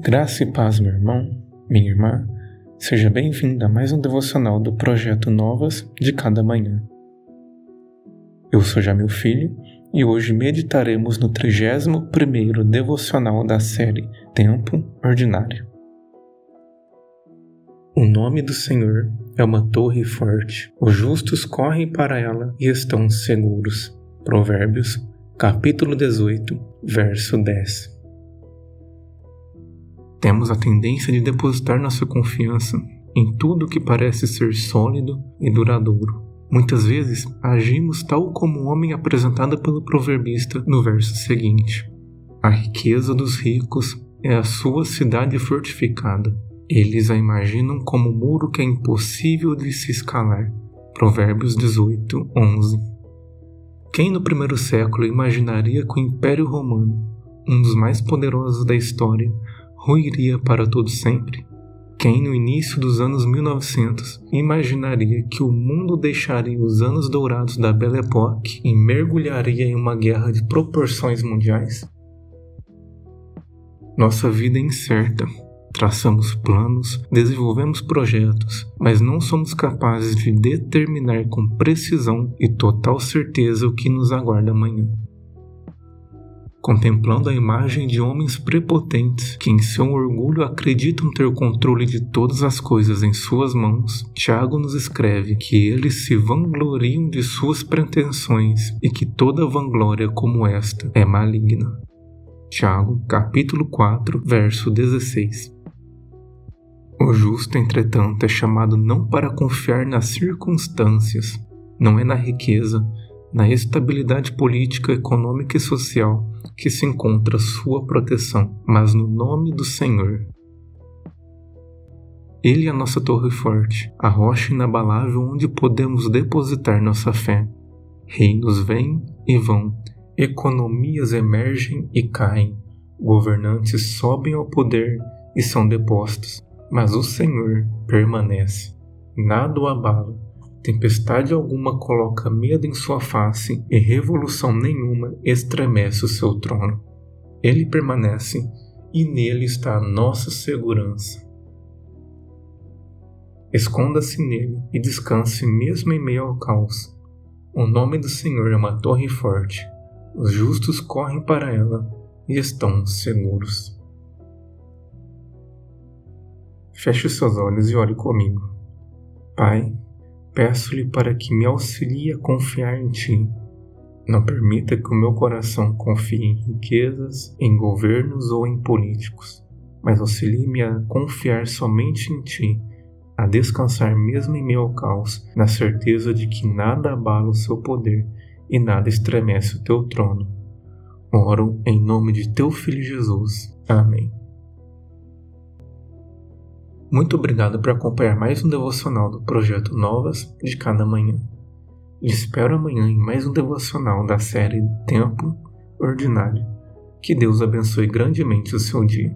Graça e paz, meu irmão, minha irmã. Seja bem-vindo a mais um devocional do projeto Novas de Cada Manhã. Eu sou Jamil Filho e hoje meditaremos no 31º devocional da série Tempo Ordinário. O nome do Senhor é uma torre forte. Os justos correm para ela e estão seguros. Provérbios, capítulo 18, verso 10. Temos a tendência de depositar nossa confiança em tudo que parece ser sólido e duradouro. Muitas vezes agimos tal como o homem apresentado pelo proverbista no verso seguinte: A riqueza dos ricos é a sua cidade fortificada. Eles a imaginam como um muro que é impossível de se escalar. Provérbios 18, 11. Quem no primeiro século imaginaria que o Império Romano, um dos mais poderosos da história, ruiria para todo sempre? Quem no início dos anos 1900 imaginaria que o mundo deixaria os anos dourados da Belle Époque e mergulharia em uma guerra de proporções mundiais? Nossa vida é incerta. Traçamos planos, desenvolvemos projetos, mas não somos capazes de determinar com precisão e total certeza o que nos aguarda amanhã contemplando a imagem de homens prepotentes que, em seu orgulho, acreditam ter o controle de todas as coisas em suas mãos, Tiago nos escreve que eles se vangloriam de suas pretensões e que toda vanglória como esta é maligna. Tiago, capítulo 4, verso 16. O justo, entretanto, é chamado não para confiar nas circunstâncias, não é na riqueza, na estabilidade política, econômica e social que se encontra sua proteção, mas no nome do Senhor. Ele é a nossa torre forte, a rocha inabalável onde podemos depositar nossa fé. Reinos vêm e vão, economias emergem e caem, governantes sobem ao poder e são depostos, mas o Senhor permanece. Nada o abala Tempestade alguma coloca medo em sua face e revolução nenhuma estremece o seu trono. Ele permanece e nele está a nossa segurança. Esconda-se nele e descanse mesmo em meio ao caos. O nome do Senhor é uma torre forte. Os justos correm para ela e estão seguros. Feche os seus olhos e ore comigo. Pai, Peço-lhe para que me auxilie a confiar em Ti. Não permita que o meu coração confie em riquezas, em governos ou em políticos, mas auxilie-me a confiar somente em Ti, a descansar mesmo em ao caos, na certeza de que nada abala o Seu poder e nada estremece o Teu trono. Oro em nome de Teu Filho Jesus. Amém. Muito obrigado por acompanhar mais um devocional do projeto Novas de Cada Manhã. E espero amanhã em mais um devocional da série Tempo Ordinário. Que Deus abençoe grandemente o seu dia.